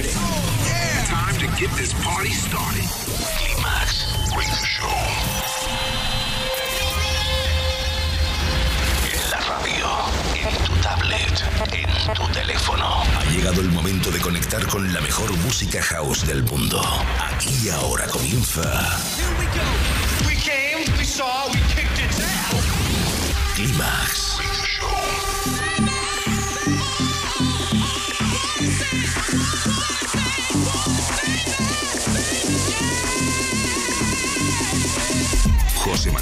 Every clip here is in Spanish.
Ready? Yeah. Time to get this party started. Climax Radio Show. En la radio, en tu tablet, en tu teléfono. Ha llegado el momento de conectar con la mejor música house del mundo. Aquí y ahora comienza. Here we go. We came, we saw, we kicked its ass. Climax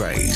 Climax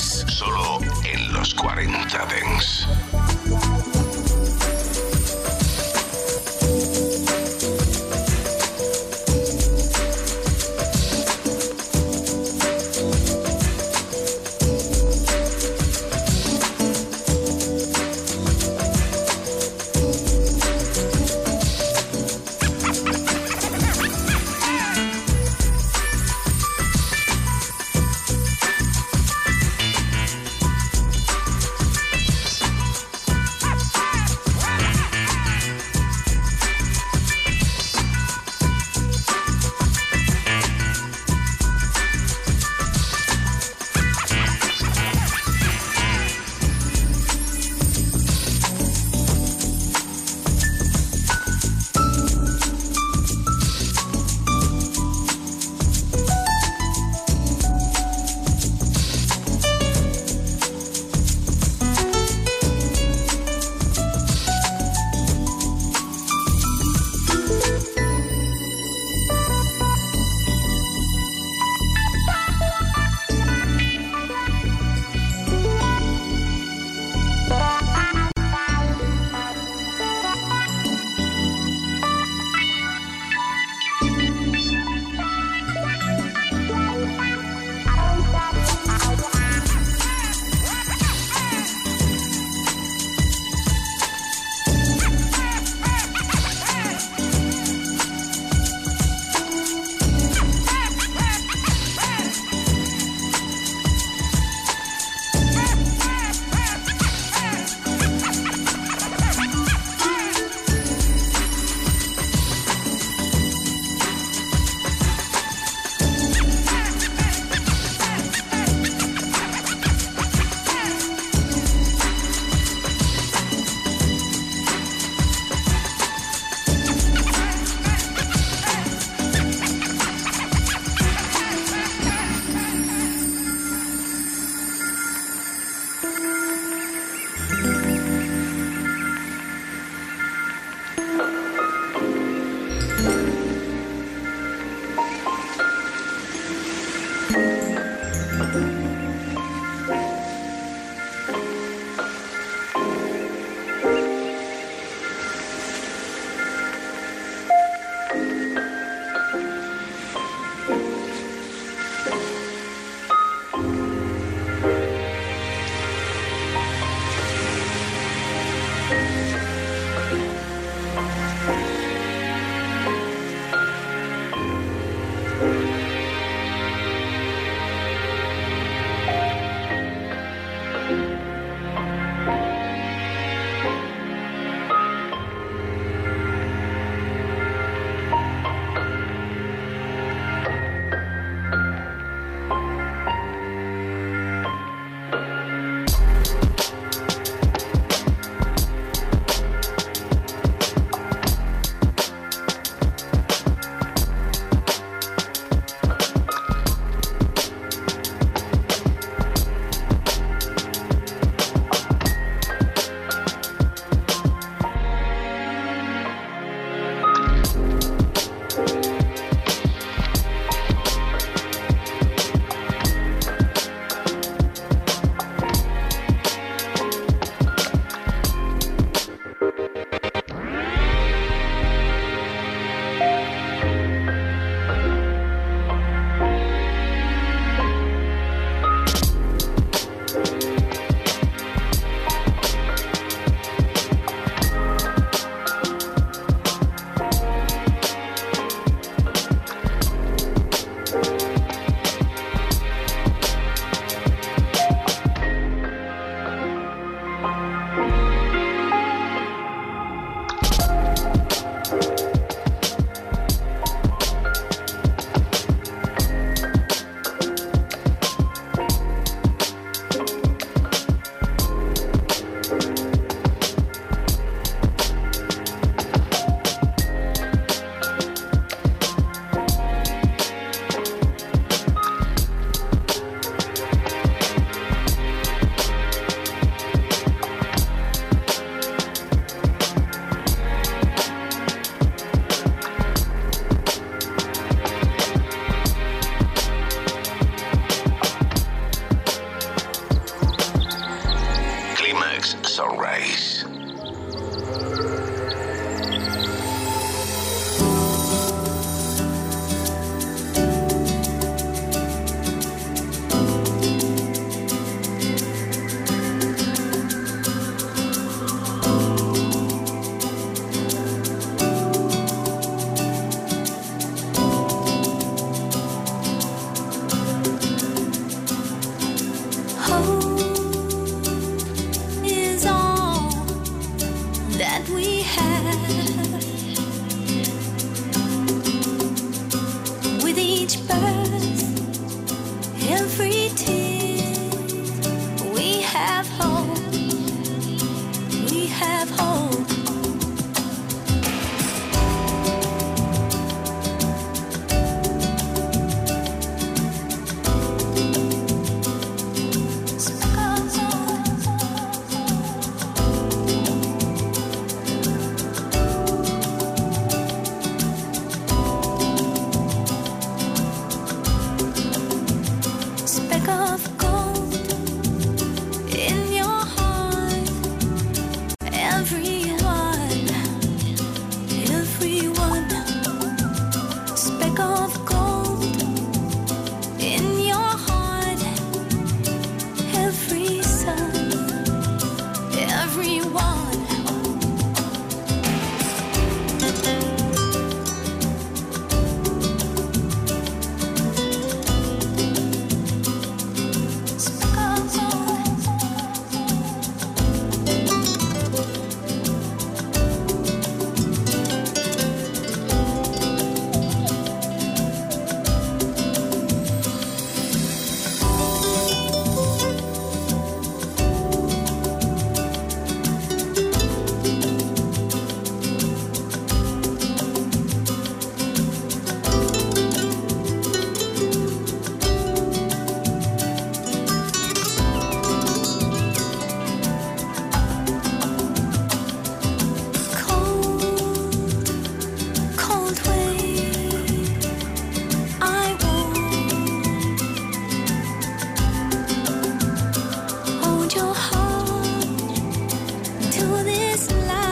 this life.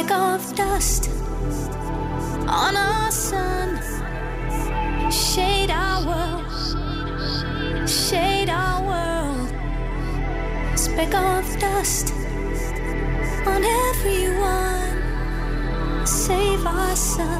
speck of dust on our sun. Shade our world, shade our world. Speck of dust on everyone. Save our sun.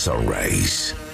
Climax Sunrise.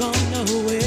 gone away.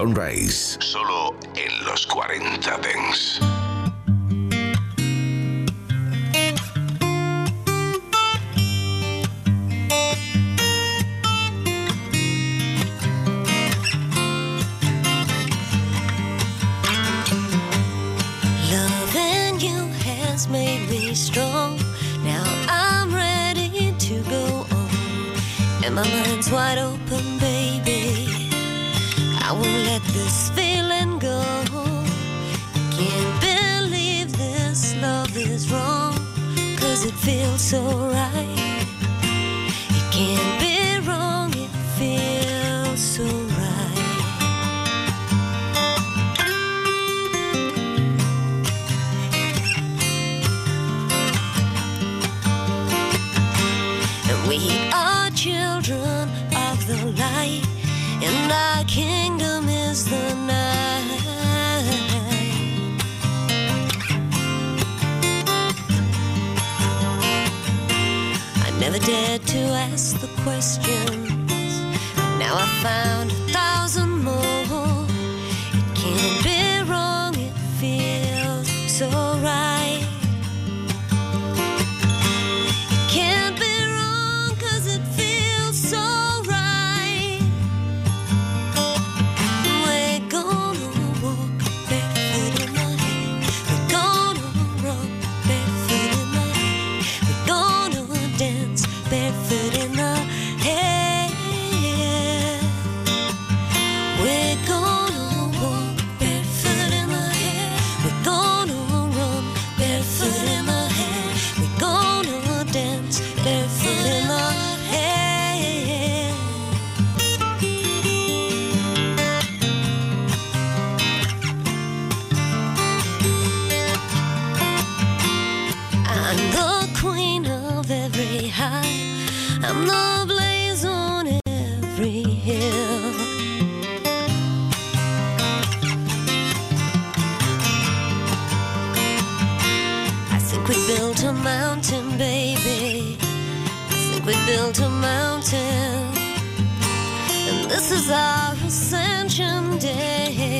Sunrise. Solo en los 40 Dents. made me strong. Now I'm ready to go on. And my mind's wide open, baby this feeling go. Can't believe this love is wrong, cause it feels so right. questions. Now I found. built a mountain, and this is our ascension day.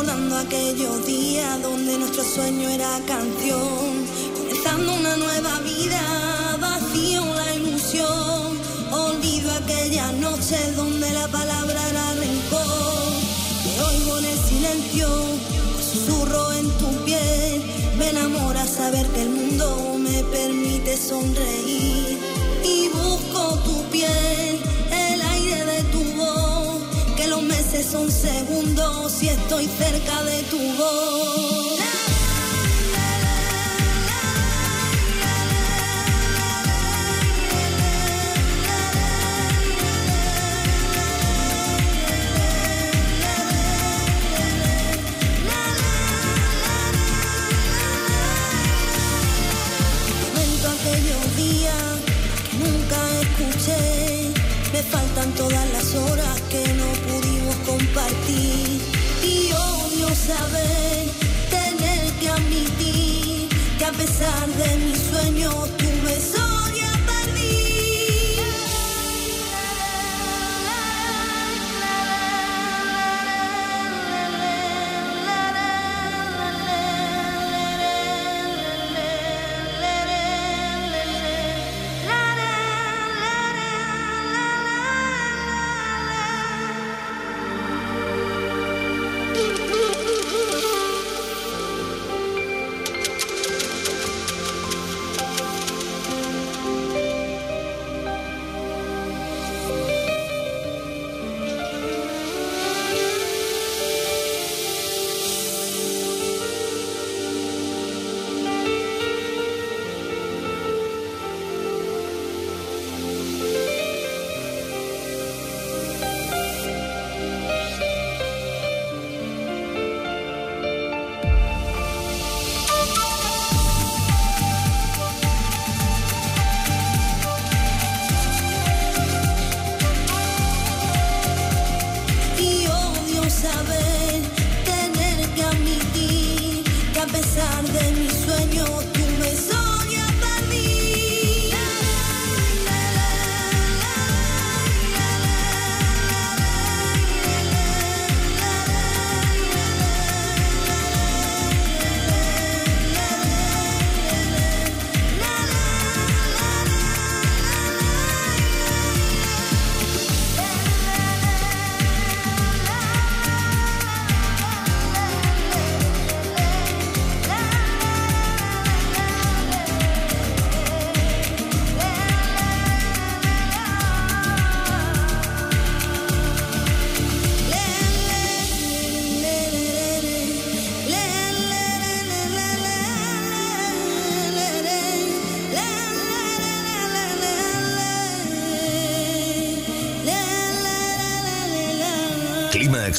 recordando aquellos días donde nuestro sueño era canción, comenzando una nueva vida, vacío la ilusión, olvido aquella noche donde la palabra era rencor, me oigo en el silencio, susurro en tu piel, me enamora saber que el mundo me permite sonreír. es un segundo si estoy cerca de tu voz. Nunca escuché, me faltan todas las horas pesar de mi sueño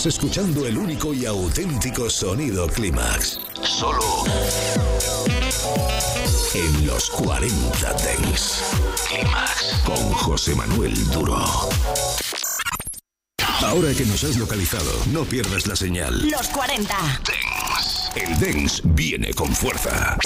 Estás escuchando el único y auténtico sonido Clímax. Solo en los 40 Dents. Clímax con José Manuel Duro. Ahora que nos has localizado, no pierdas la señal. Los 40. Dents. El Dents viene con fuerza.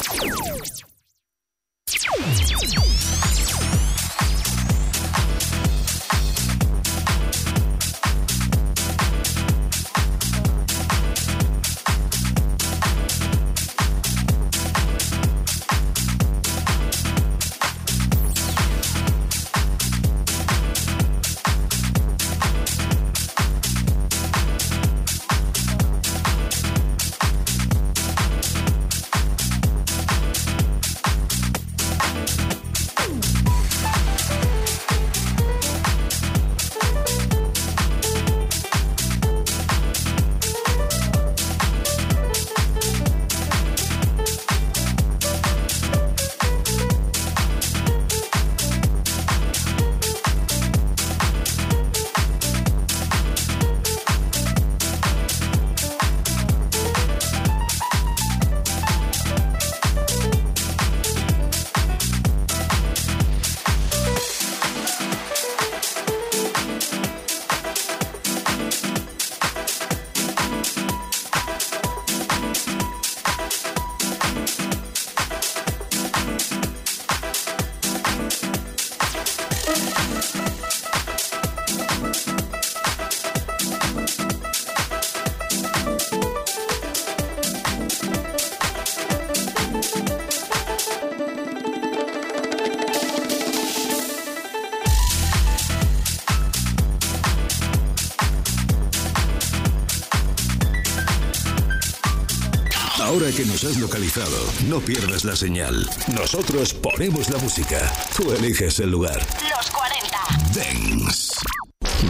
Que nos has localizado, no pierdas la señal. Nosotros ponemos la música. Tú eliges el lugar. Los 40. Dance.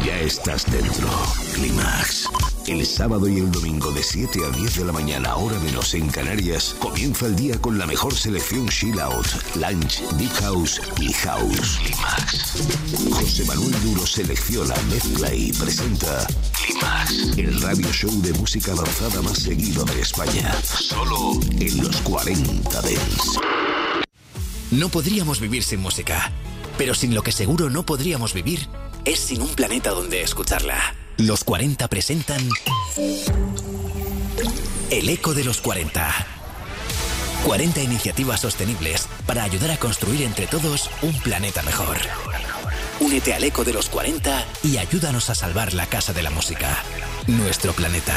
Ya estás dentro. Climax. El sábado y el domingo de 7 a 10 de la mañana, hora menos en Canarias, comienza el día con la mejor selección chill out, lunch, deep house y house. Climax. José Manuel Duro selecciona, mezcla y presenta Climax, el radio show de música avanzada más seguido de España. Solo en los 40 Dents. No podríamos vivir sin música, pero sin lo que seguro no podríamos vivir es sin un planeta donde escucharla. Los 40 presentan El Eco de los 40. 40 iniciativas sostenibles para ayudar a construir entre todos un planeta mejor. Únete al Eco de los 40 y ayúdanos a salvar la Casa de la Música, nuestro planeta.